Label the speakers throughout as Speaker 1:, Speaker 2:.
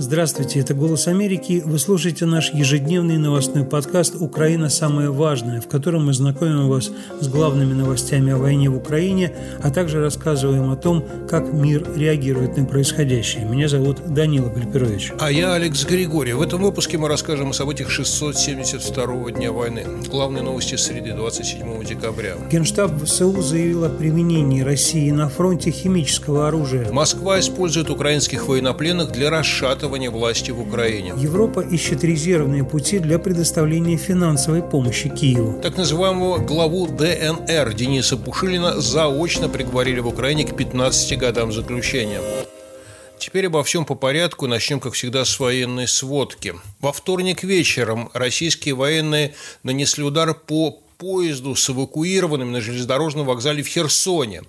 Speaker 1: Здравствуйте, это «Голос Америки». Вы слушаете наш ежедневный новостной подкаст «Украина. Самое важное», в котором мы знакомим вас с главными новостями о войне в Украине, а также рассказываем о том, как мир реагирует на происходящее. Меня зовут Данила Гальперович.
Speaker 2: А я Алекс Григорий. В этом выпуске мы расскажем о событиях 672-го дня войны. Главные новости среды 27 декабря.
Speaker 1: Генштаб ВСУ заявил о применении России на фронте химического оружия.
Speaker 2: Москва использует украинских военнопленных для расшатывания захватывания власти в Украине.
Speaker 1: Европа ищет резервные пути для предоставления финансовой помощи Киеву.
Speaker 2: Так называемого главу ДНР Дениса Пушилина заочно приговорили в Украине к 15 годам заключения. Теперь обо всем по порядку. Начнем, как всегда, с военной сводки. Во вторник вечером российские военные нанесли удар по поезду с эвакуированными на железнодорожном вокзале в Херсоне.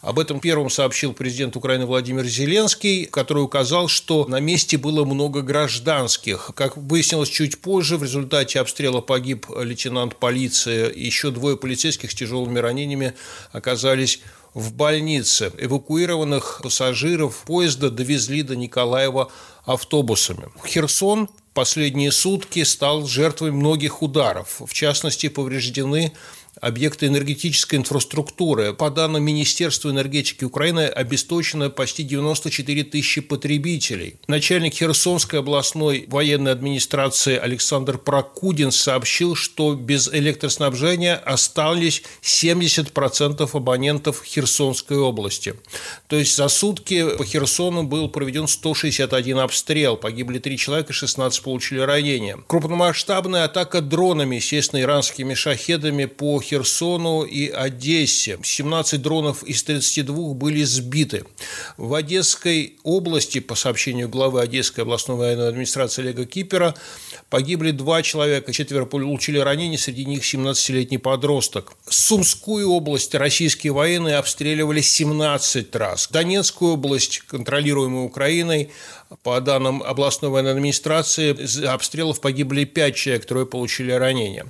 Speaker 2: Об этом первым сообщил президент Украины Владимир Зеленский, который указал, что на месте было много гражданских. Как выяснилось чуть позже, в результате обстрела погиб лейтенант полиции. Еще двое полицейских с тяжелыми ранениями оказались в больнице. Эвакуированных пассажиров поезда довезли до Николаева автобусами. Херсон последние сутки стал жертвой многих ударов. В частности, повреждены объекты энергетической инфраструктуры. По данным Министерства энергетики Украины, обесточено почти 94 тысячи потребителей. Начальник Херсонской областной военной администрации Александр Прокудин сообщил, что без электроснабжения остались 70% абонентов Херсонской области. То есть за сутки по Херсону был проведен 161 обстрел, погибли 3 человека, 16 получили ранения. Крупномасштабная атака дронами, естественно, иранскими шахедами по Херсону и Одессе. 17 дронов из 32 были сбиты. В Одесской области, по сообщению главы Одесской областной военной администрации Олега Кипера, погибли два человека, четверо получили ранения, среди них 17-летний подросток. Сумскую область российские военные обстреливали 17 раз. Донецкую область, контролируемую Украиной, по данным областной военной администрации, из обстрелов погибли пять человек, трое получили ранения.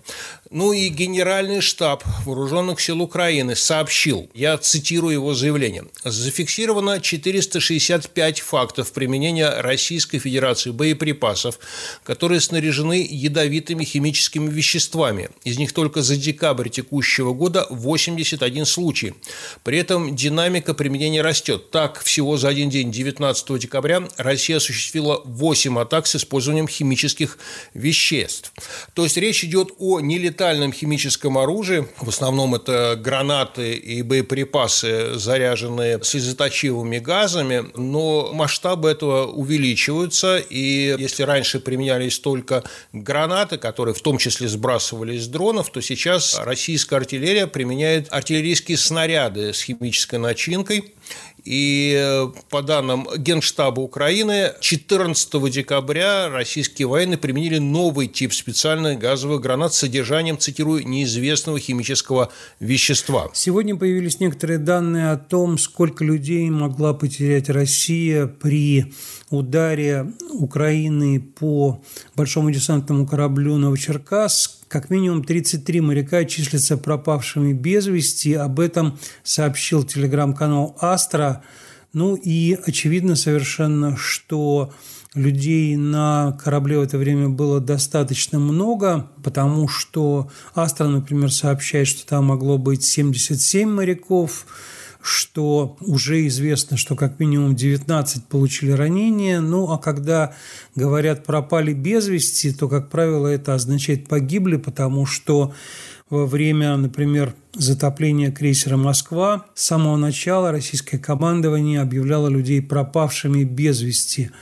Speaker 2: Ну и генеральный штаб Вооруженных сил Украины сообщил, я цитирую его заявление, зафиксировано 465 фактов применения Российской Федерации боеприпасов, которые снаряжены ядовитыми химическими веществами. Из них только за декабрь текущего года 81 случай. При этом динамика применения растет. Так, всего за один день, 19 декабря, Россия Россия осуществила 8 атак с использованием химических веществ. То есть речь идет о нелетальном химическом оружии. В основном это гранаты и боеприпасы, заряженные слезоточивыми газами, но масштабы этого увеличиваются. И если раньше применялись только гранаты, которые в том числе сбрасывались с дронов, то сейчас российская артиллерия применяет артиллерийские снаряды с химической начинкой. И э, по данным Генштаба Украины, 14 декабря российские военные применили новый тип специальных газовых гранат с содержанием, цитирую, неизвестного химического вещества.
Speaker 1: Сегодня появились некоторые данные о том, сколько людей могла потерять Россия при ударе Украины по большому десантному кораблю «Новочеркасск». Как минимум 33 моряка числятся пропавшими без вести. Об этом сообщил телеграм-канал «Астра». Ну и очевидно совершенно, что людей на корабле в это время было достаточно много, потому что Астра, например, сообщает, что там могло быть 77 моряков, что уже известно, что как минимум 19 получили ранения. Ну, а когда говорят «пропали без вести», то, как правило, это означает «погибли», потому что во время, например, затопления крейсера «Москва» с самого начала российское командование объявляло людей пропавшими без вести –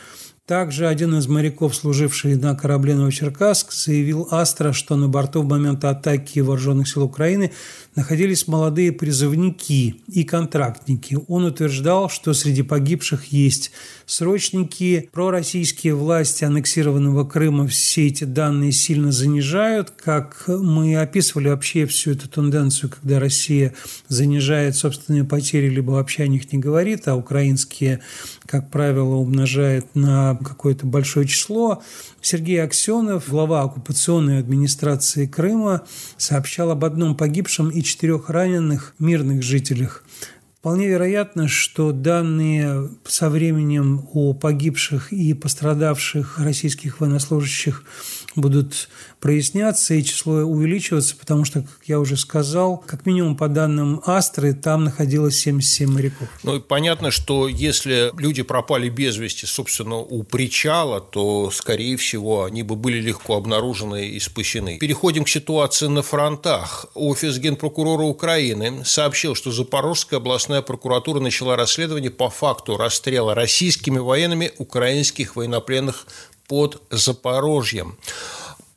Speaker 1: также один из моряков, служивший на корабле «Новочеркасск», заявил Астра, что на борту в момент атаки вооруженных сил Украины находились молодые призывники и контрактники. Он утверждал, что среди погибших есть срочники. Пророссийские власти аннексированного Крыма все эти данные сильно занижают. Как мы описывали вообще всю эту тенденцию, когда Россия занижает собственные потери, либо вообще о них не говорит, а украинские, как правило, умножает на какое-то большое число. Сергей Аксенов, глава оккупационной администрации Крыма, сообщал об одном погибшем и четырех раненых мирных жителях Вполне вероятно, что данные со временем о погибших и пострадавших российских военнослужащих будут проясняться и число увеличиваться, потому что, как я уже сказал, как минимум по данным Астры, там находилось 77 моряков.
Speaker 2: Ну и понятно, что если люди пропали без вести, собственно, у причала, то, скорее всего, они бы были легко обнаружены и спасены. Переходим к ситуации на фронтах. Офис генпрокурора Украины сообщил, что Запорожская областная прокуратура начала расследование по факту расстрела российскими военными украинских военнопленных под Запорожьем.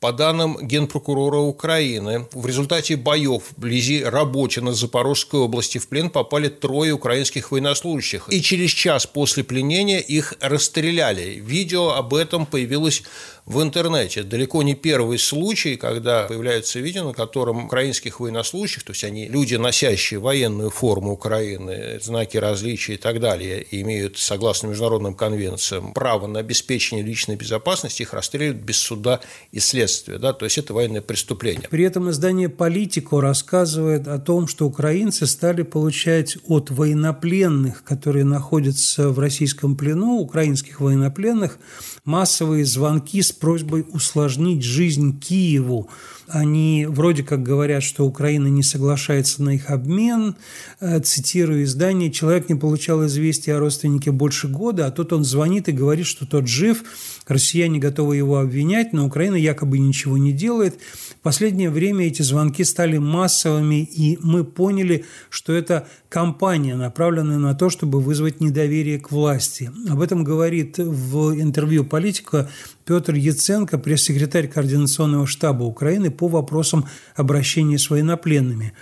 Speaker 2: По данным Генпрокурора Украины, в результате боев вблизи Работина Запорожской области в плен попали трое украинских военнослужащих. И через час после пленения их расстреляли. Видео об этом появилось в интернете. Далеко не первый случай, когда появляется видео, на котором украинских военнослужащих, то есть они люди, носящие военную форму Украины, знаки различия и так далее, имеют, согласно международным конвенциям, право на обеспечение личной безопасности, их расстреливают без суда и следствия. Да? То есть это военное преступление.
Speaker 1: При этом издание «Политико» рассказывает о том, что украинцы стали получать от военнопленных, которые находятся в российском плену, украинских военнопленных, массовые звонки с просьбой усложнить жизнь Киеву. Они вроде как говорят, что Украина не соглашается на их обмен. Э, цитирую издание, человек не получал известия о родственнике больше года, а тут он звонит и говорит, что тот жив, россияне готовы его обвинять, но Украина якобы ничего не делает. В последнее время эти звонки стали массовыми, и мы поняли, что это кампания, направленная на то, чтобы вызвать недоверие к власти. Об этом говорит в интервью политика Петр Яценко, пресс-секретарь Координационного штаба Украины по вопросам обращения с военнопленными.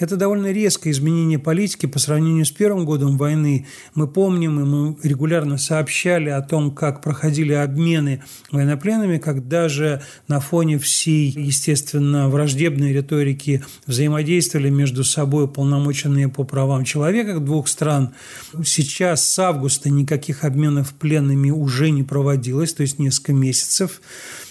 Speaker 1: Это довольно резкое изменение политики по сравнению с первым годом войны. Мы помним, и мы регулярно сообщали о том, как проходили обмены военнопленными, как даже на фоне всей, естественно, враждебной риторики взаимодействовали между собой полномоченные по правам человека двух стран. Сейчас с августа никаких обменов пленными уже не проводилось, то есть несколько месяцев.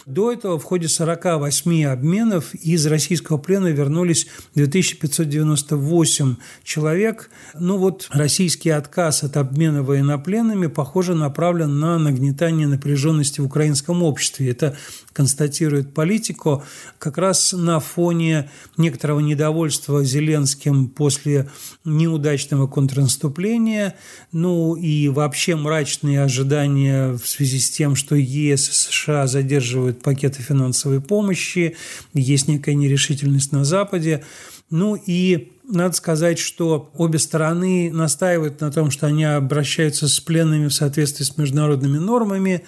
Speaker 1: До этого в ходе 48 обменов из российского плена вернулись 2598 человек. Ну вот российский отказ от обмена военнопленными, похоже, направлен на нагнетание напряженности в украинском обществе. Это констатирует политику как раз на фоне некоторого недовольства Зеленским после неудачного контрнаступления, ну и вообще мрачные ожидания в связи с тем, что ЕС и США задерживают пакеты финансовой помощи, есть некая нерешительность на Западе. Ну и надо сказать, что обе стороны настаивают на том, что они обращаются с пленными в соответствии с международными нормами.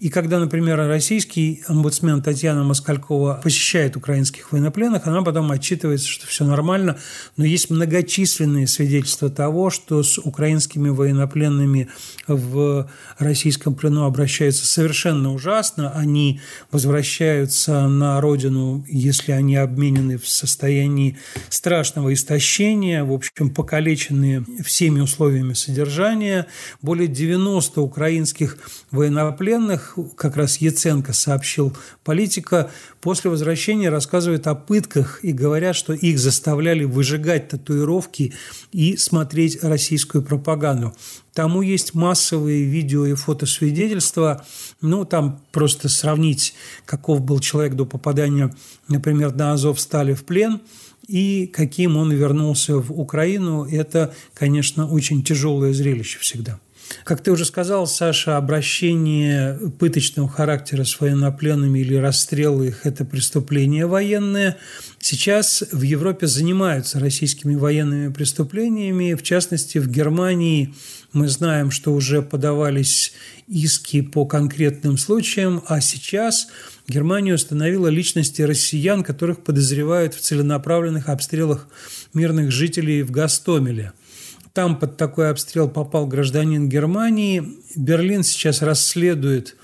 Speaker 1: И когда, например, российский омбудсмен Татьяна Москалькова посещает украинских военнопленных, она потом отчитывается, что все нормально. Но есть многочисленные свидетельства того, что с украинскими военнопленными в российском плену обращаются совершенно ужасно. Они возвращаются на родину, если они обменены в состоянии страшного истощения в общем, покалеченные всеми условиями содержания. Более 90 украинских военнопленных, как раз Яценко сообщил политика, после возвращения рассказывают о пытках и говорят, что их заставляли выжигать татуировки и смотреть российскую пропаганду. Тому есть массовые видео и фотосвидетельства. Ну, там просто сравнить, каков был человек до попадания, например, на Азов стали в плен – и каким он вернулся в Украину, это, конечно, очень тяжелое зрелище всегда. Как ты уже сказал, Саша, обращение пыточного характера с военнопленными или расстрелы их – это преступление военное. Сейчас в Европе занимаются российскими военными преступлениями. В частности, в Германии мы знаем, что уже подавались иски по конкретным случаям, а сейчас Германия установила личности россиян, которых подозревают в целенаправленных обстрелах мирных жителей в Гастомеле. Там под такой обстрел попал гражданин Германии. Берлин сейчас расследует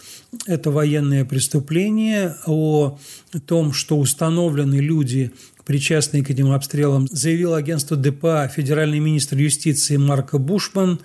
Speaker 1: это военное преступление, о том, что установлены люди, причастные к этим обстрелам, заявил агентство ДПА федеральный министр юстиции Марко Бушман.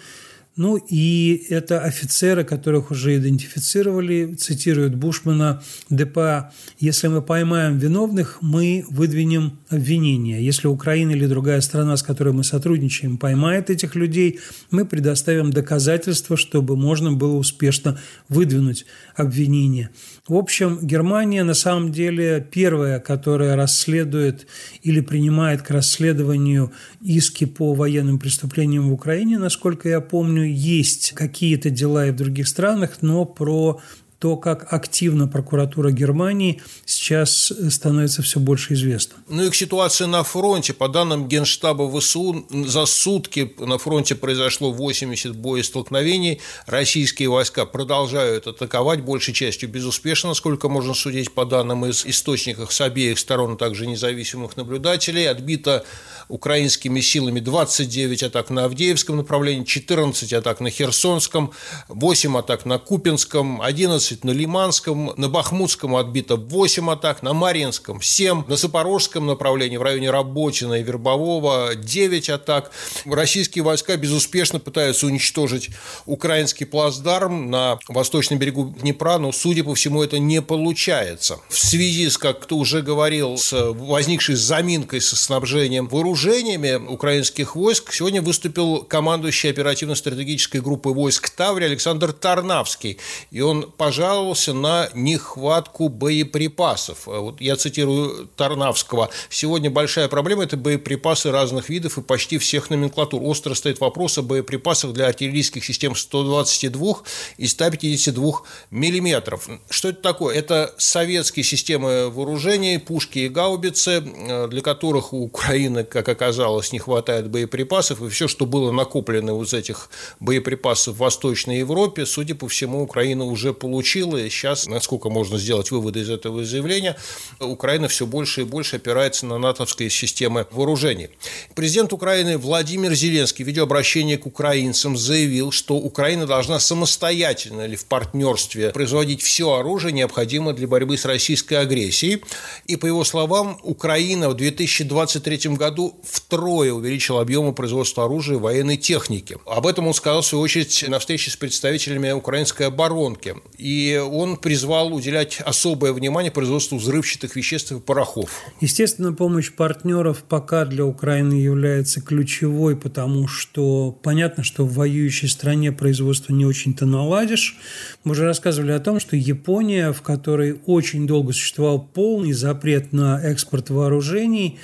Speaker 1: Ну и это офицеры, которых уже идентифицировали, цитируют Бушмана, ДПА. Если мы поймаем виновных, мы выдвинем обвинение. Если Украина или другая страна, с которой мы сотрудничаем, поймает этих людей, мы предоставим доказательства, чтобы можно было успешно выдвинуть обвинение. В общем, Германия на самом деле первая, которая расследует или принимает к расследованию иски по военным преступлениям в Украине, насколько я помню, есть какие-то дела и в других странах, но про то, как активно прокуратура Германии сейчас становится все больше известно.
Speaker 2: Ну и к ситуации на фронте. По данным Генштаба ВСУ, за сутки на фронте произошло 80 боестолкновений. Российские войска продолжают атаковать, большей частью безуспешно, насколько можно судить по данным из источников с обеих сторон, а также независимых наблюдателей. Отбито украинскими силами 29 атак на Авдеевском направлении, 14 атак на Херсонском, 8 атак на Купинском, 11 на Лиманском, на Бахмутском отбито 8 атак, на Маринском 7, на Запорожском направлении в районе Работина и Вербового 9 атак. Российские войска безуспешно пытаются уничтожить украинский плацдарм на восточном берегу Днепра, но, судя по всему, это не получается. В связи с, как кто уже говорил, с возникшей заминкой со снабжением вооружениями украинских войск, сегодня выступил командующий оперативно-стратегической группы войск Таври Александр Тарнавский, и он пожаловался на нехватку боеприпасов. А вот я цитирую Тарнавского. Сегодня большая проблема – это боеприпасы разных видов и почти всех номенклатур. Остро стоит вопрос о боеприпасах для артиллерийских систем 122 и 152 миллиметров. Что это такое? Это советские системы вооружений, пушки и гаубицы, для которых у Украины, как оказалось, не хватает боеприпасов, и все, что было накоплено из этих боеприпасов в Восточной Европе, судя по всему, Украина уже получила, и сейчас, насколько можно сделать выводы из этого заявления, Украина все больше и больше опирается на натовские системы вооружений. Президент Украины Владимир Зеленский в видеообращении к украинцам заявил, что Украина должна самостоятельно или в партнерстве производить все оружие, необходимое для борьбы с российской агрессией. И, по его словам, Украина в 2023 году втрое увеличила объемы производства оружия и военной техники. Об этом он сказал, в свою очередь, на встрече с представителями украинской оборонки. И он призвал уделять особое внимание производству взрывчатых веществ и порохов.
Speaker 1: Естественно, помощь партнеров пока для Украины является ключевой, потому что понятно, что в воюющей стране производство не очень-то наладишь. Мы уже рассказывали о том, что Япония, в которой очень долго существовал полный запрет на экспорт вооружений,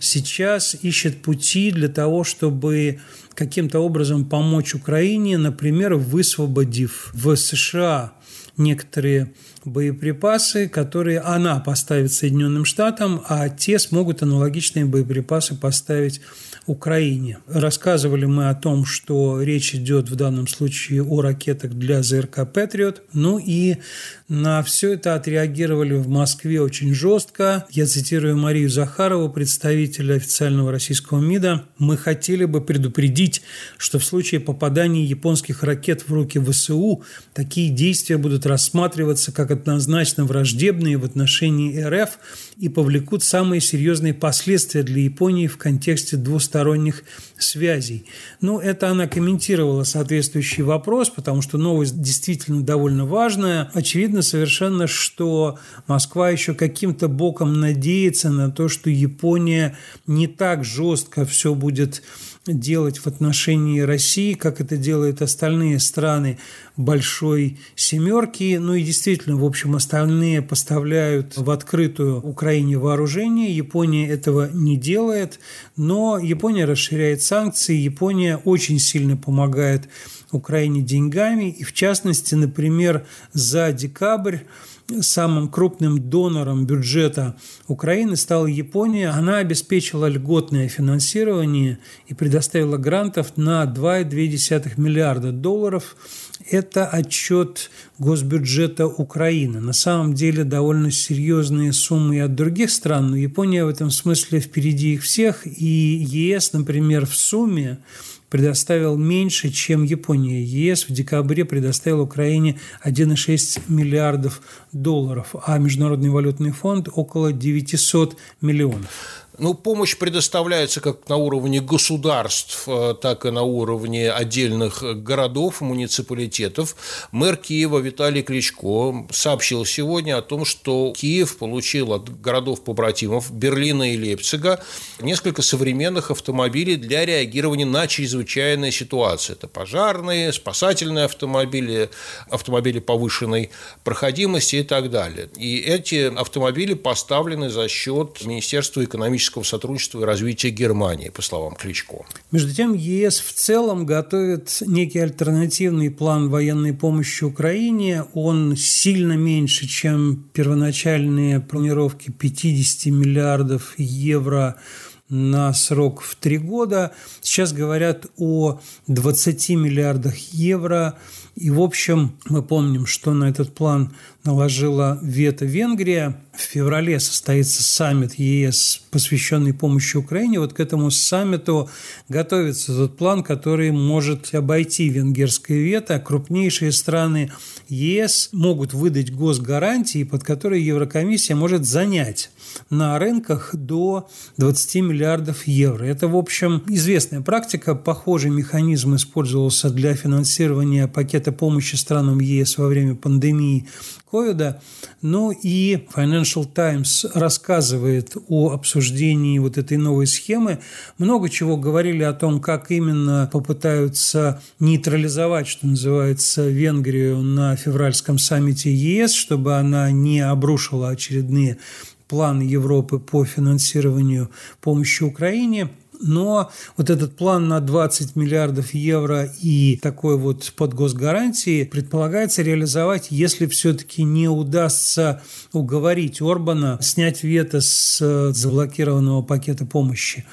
Speaker 1: сейчас ищет пути для того, чтобы каким-то образом помочь Украине, например, высвободив в США некоторые боеприпасы, которые она поставит Соединенным Штатам, а те смогут аналогичные боеприпасы поставить Украине. Рассказывали мы о том, что речь идет в данном случае о ракетах для ЗРК «Патриот». Ну и на все это отреагировали в Москве очень жестко. Я цитирую Марию Захарову, представителя официального российского МИДа. «Мы хотели бы предупредить, что в случае попадания японских ракет в руки ВСУ такие действия будут рассматриваться как однозначно враждебные в отношении РФ и повлекут самые серьезные последствия для Японии в контексте двусторонних связей. Ну, это она комментировала соответствующий вопрос, потому что новость действительно довольно важная. Очевидно совершенно, что Москва еще каким-то боком надеется на то, что Япония не так жестко все будет делать в отношении России, как это делают остальные страны большой семерки. Ну и действительно, в общем, остальные поставляют в открытую Украине вооружение. Япония этого не делает, но Япония расширяет санкции. Япония очень сильно помогает Украине деньгами. И в частности, например, за декабрь самым крупным донором бюджета Украины стала Япония. Она обеспечила льготное финансирование и предоставила грантов на 2,2 миллиарда долларов. Это отчет госбюджета Украины. На самом деле довольно серьезные суммы и от других стран, но Япония в этом смысле впереди их всех. И ЕС, например, в сумме предоставил меньше, чем Япония. ЕС в декабре предоставил Украине 1,6 миллиардов долларов, а Международный валютный фонд около 900 миллионов.
Speaker 2: Ну, помощь предоставляется как на уровне государств, э, так и на уровне отдельных городов, муниципалитетов. Мэр Киева Виталий Кличко сообщил сегодня о том, что Киев получил от городов-побратимов Берлина и Лейпцига несколько современных автомобилей для реагирования на чрезвычайные ситуации. Это пожарные, спасательные автомобили, автомобили повышенной проходимости и так далее. И эти автомобили поставлены за счет Министерства экономического экономического сотрудничества и развития Германии, по словам Кличко.
Speaker 1: Между тем, ЕС в целом готовит некий альтернативный план военной помощи Украине. Он сильно меньше, чем первоначальные планировки 50 миллиардов евро на срок в три года. Сейчас говорят о 20 миллиардах евро. И, в общем, мы помним, что на этот план наложила вето Венгрия. В феврале состоится саммит ЕС, посвященный помощи Украине. Вот к этому саммиту готовится тот план, который может обойти венгерское вето. Крупнейшие страны ЕС могут выдать госгарантии, под которые Еврокомиссия может занять на рынках до 20 миллиардов евро. Это, в общем, известная практика. Похожий механизм использовался для финансирования пакета помощи странам ЕС во время пандемии ковида. Ну и Financial Times рассказывает о обсуждении вот этой новой схемы. Много чего говорили о том, как именно попытаются нейтрализовать, что называется, Венгрию на февральском саммите ЕС, чтобы она не обрушила очередные планы Европы по финансированию помощи Украине – но вот этот план на 20 миллиардов евро и такой вот под госгарантии предполагается реализовать, если все-таки не удастся уговорить Орбана снять вето с заблокированного пакета помощи.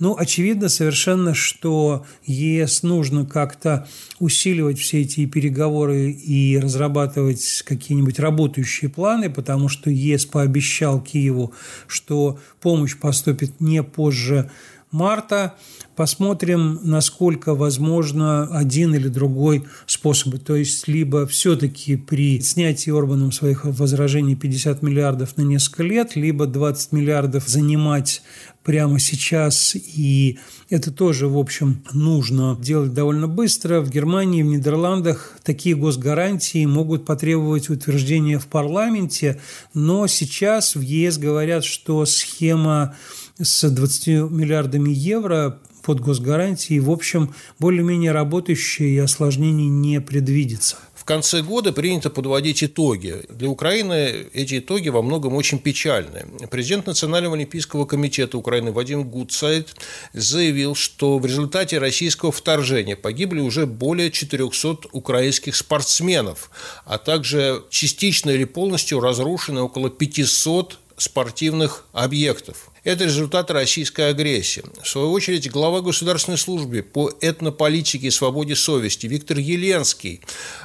Speaker 1: Ну, очевидно совершенно, что ЕС нужно как-то усиливать все эти переговоры и разрабатывать какие-нибудь работающие планы, потому что ЕС пообещал Киеву, что помощь поступит не позже марта. Посмотрим, насколько возможно один или другой способ. То есть, либо все-таки при снятии Орбаном своих возражений 50 миллиардов на несколько лет, либо 20 миллиардов занимать прямо сейчас, и это тоже, в общем, нужно делать довольно быстро. В Германии, в Нидерландах такие госгарантии могут потребовать утверждения в парламенте, но сейчас в ЕС говорят, что схема с 20 миллиардами евро под госгарантией, в общем, более-менее работающая и осложнений не предвидится.
Speaker 2: В конце года принято подводить итоги. Для Украины эти итоги во многом очень печальны. Президент Национального олимпийского комитета Украины Вадим Гудсайд заявил, что в результате российского вторжения погибли уже более 400 украинских спортсменов, а также частично или полностью разрушены около 500 спортивных объектов. Это результат российской агрессии. В свою очередь, глава государственной службы по этнополитике и свободе совести Виктор Еленский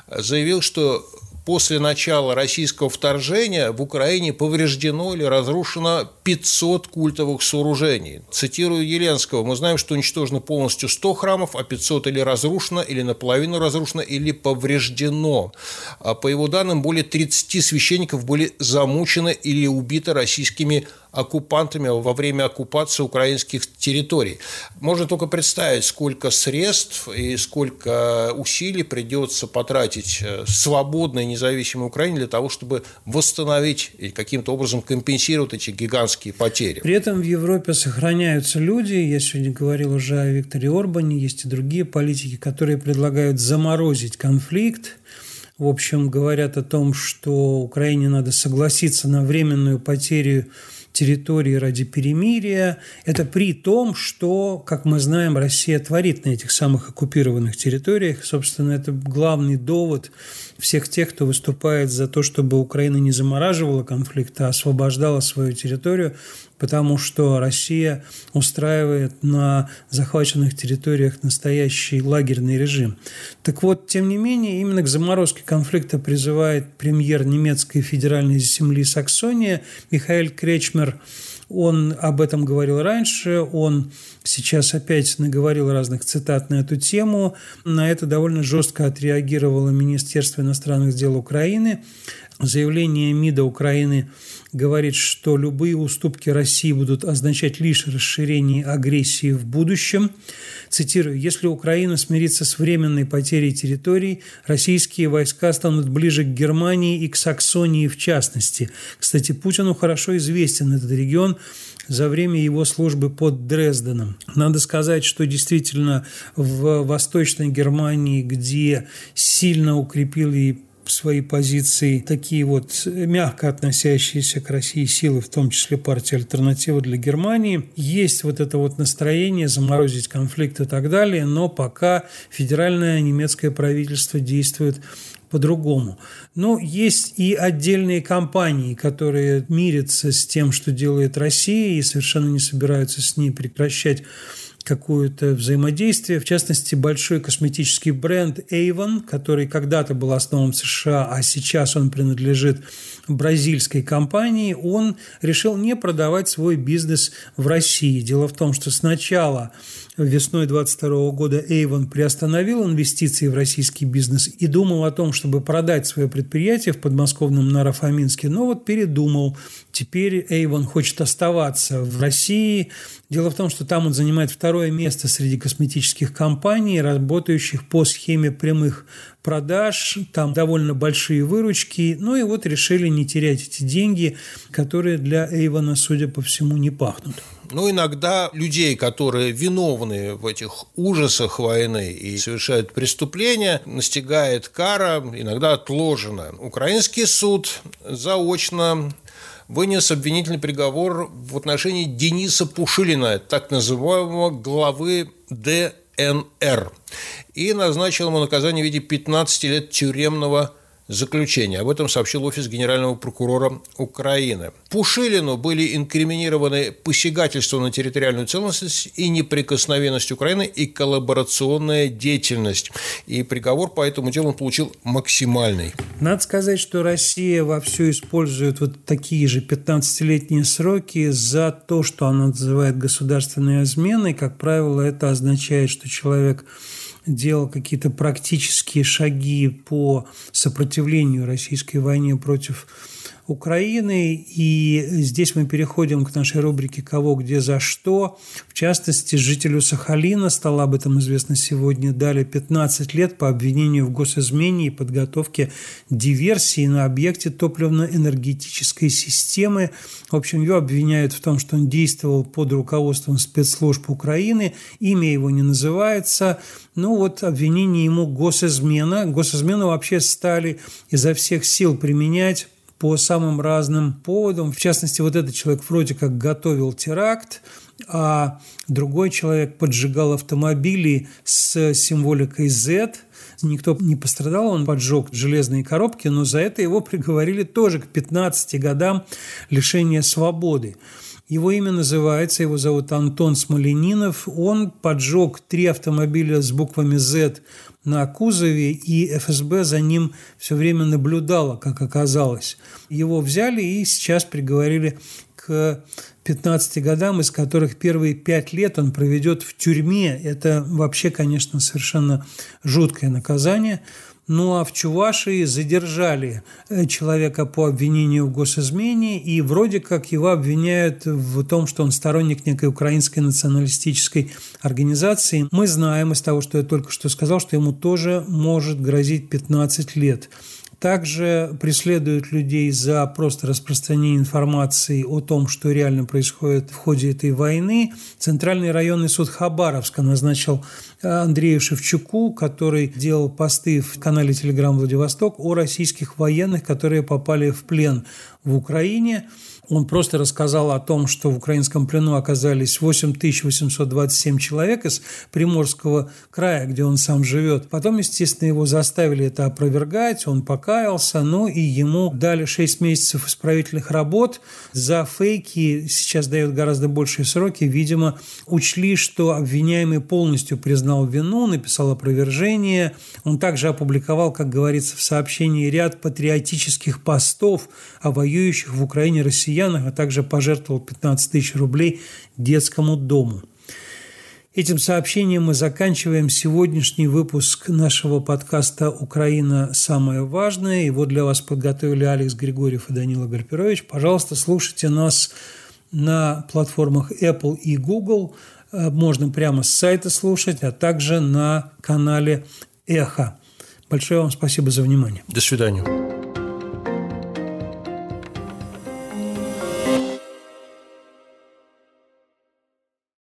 Speaker 2: заявил, что после начала российского вторжения в Украине повреждено или разрушено 500 культовых сооружений. Цитирую Еленского, мы знаем, что уничтожено полностью 100 храмов, а 500 или разрушено, или наполовину разрушено, или повреждено. А по его данным, более 30 священников были замучены или убиты российскими оккупантами во время оккупации украинских территорий. Можно только представить, сколько средств и сколько усилий придется потратить э, свободной независимой Украине для того, чтобы восстановить и каким-то образом компенсировать эти гигантские потери.
Speaker 1: При этом в Европе сохраняются люди. Я сегодня говорил уже о Викторе Орбане, есть и другие политики, которые предлагают заморозить конфликт, в общем, говорят о том, что Украине надо согласиться на временную потерю территории ради перемирия. Это при том, что, как мы знаем, Россия творит на этих самых оккупированных территориях. Собственно, это главный довод всех тех, кто выступает за то, чтобы Украина не замораживала конфликт, а освобождала свою территорию, потому что Россия устраивает на захваченных территориях настоящий лагерный режим. Так вот, тем не менее, именно к заморозке конфликта призывает премьер немецкой федеральной земли Саксония Михаил Кречмер. Он об этом говорил раньше, он сейчас опять наговорил разных цитат на эту тему. На это довольно жестко отреагировало Министерство иностранных дел Украины. Заявление МИДа Украины говорит, что любые уступки России будут означать лишь расширение агрессии в будущем. Цитирую, «Если Украина смирится с временной потерей территорий, российские войска станут ближе к Германии и к Саксонии в частности». Кстати, Путину хорошо известен этот регион за время его службы под Дрезденом. Надо сказать, что действительно в Восточной Германии, где сильно укрепили свои позиции такие вот мягко относящиеся к России силы, в том числе партия «Альтернатива для Германии». Есть вот это вот настроение заморозить конфликт и так далее, но пока федеральное немецкое правительство действует по-другому. Но есть и отдельные компании, которые мирятся с тем, что делает Россия, и совершенно не собираются с ней прекращать какое-то взаимодействие. В частности, большой косметический бренд Avon, который когда-то был основан в США, а сейчас он принадлежит бразильской компании, он решил не продавать свой бизнес в России. Дело в том, что сначала весной 22 года Avon приостановил инвестиции в российский бизнес и думал о том, чтобы продать свое предприятие в подмосковном Нарафаминске, но вот передумал. Теперь Avon хочет оставаться в России. Дело в том, что там он занимает второе место среди косметических компаний, работающих по схеме прямых продаж, там довольно большие выручки, ну и вот решили не терять эти деньги, которые для Эйвона, судя по всему, не пахнут.
Speaker 2: Ну, иногда людей, которые виновны в этих ужасах войны и совершают преступления, настигает кара, иногда отложена. Украинский суд заочно вынес обвинительный приговор в отношении Дениса Пушилина, так называемого главы ДНР и назначил ему наказание в виде 15 лет тюремного заключения. Об этом сообщил офис генерального прокурора Украины. Пушилину были инкриминированы посягательство на территориальную целостность и неприкосновенность Украины и коллаборационная деятельность. И приговор по этому делу он получил максимальный.
Speaker 1: Надо сказать, что Россия вовсю использует вот такие же 15-летние сроки за то, что она называет государственной изменой. Как правило, это означает, что человек делал какие-то практические шаги по сопротивлению российской войне против Украины. И здесь мы переходим к нашей рубрике «Кого, где, за что». В частности, жителю Сахалина, стало об этом известно сегодня, дали 15 лет по обвинению в госизмене и подготовке диверсии на объекте топливно-энергетической системы. В общем, его обвиняют в том, что он действовал под руководством спецслужб Украины. Имя его не называется. Ну вот обвинение ему госизмена. Госизмену вообще стали изо всех сил применять по самым разным поводам. В частности, вот этот человек вроде как готовил теракт, а другой человек поджигал автомобили с символикой Z. Никто не пострадал, он поджег железные коробки, но за это его приговорили тоже к 15 годам лишения свободы. Его имя называется, его зовут Антон Смоленинов. Он поджег три автомобиля с буквами Z на кузове, и ФСБ за ним все время наблюдала, как оказалось. Его взяли и сейчас приговорили к 15 годам, из которых первые пять лет он проведет в тюрьме. Это вообще, конечно, совершенно жуткое наказание – ну а в Чувашии задержали э, человека по обвинению в госизмене, и вроде как его обвиняют в том, что он сторонник некой украинской националистической организации. Мы знаем из того, что я только что сказал, что ему тоже может грозить 15 лет. Также преследуют людей за просто распространение информации о том, что реально происходит в ходе этой войны. Центральный районный суд Хабаровска назначил Андрею Шевчуку, который делал посты в канале Телеграм Владивосток о российских военных, которые попали в плен в Украине. Он просто рассказал о том, что в украинском плену оказались 8827 человек из Приморского края, где он сам живет. Потом, естественно, его заставили это опровергать, он покаялся, ну и ему дали 6 месяцев исправительных работ. За фейки сейчас дают гораздо большие сроки. Видимо, учли, что обвиняемый полностью признал вину, написал опровержение. Он также опубликовал, как говорится в сообщении, ряд патриотических постов о воюющих в Украине россиянах россиянах, а также пожертвовал 15 тысяч рублей детскому дому. Этим сообщением мы заканчиваем сегодняшний выпуск нашего подкаста «Украина. Самое важное». Его для вас подготовили Алекс Григорьев и Данила Гарпирович. Пожалуйста, слушайте нас на платформах Apple и Google. Э, можно прямо с сайта слушать, а также на канале «Эхо». Большое вам спасибо за внимание.
Speaker 2: До свидания.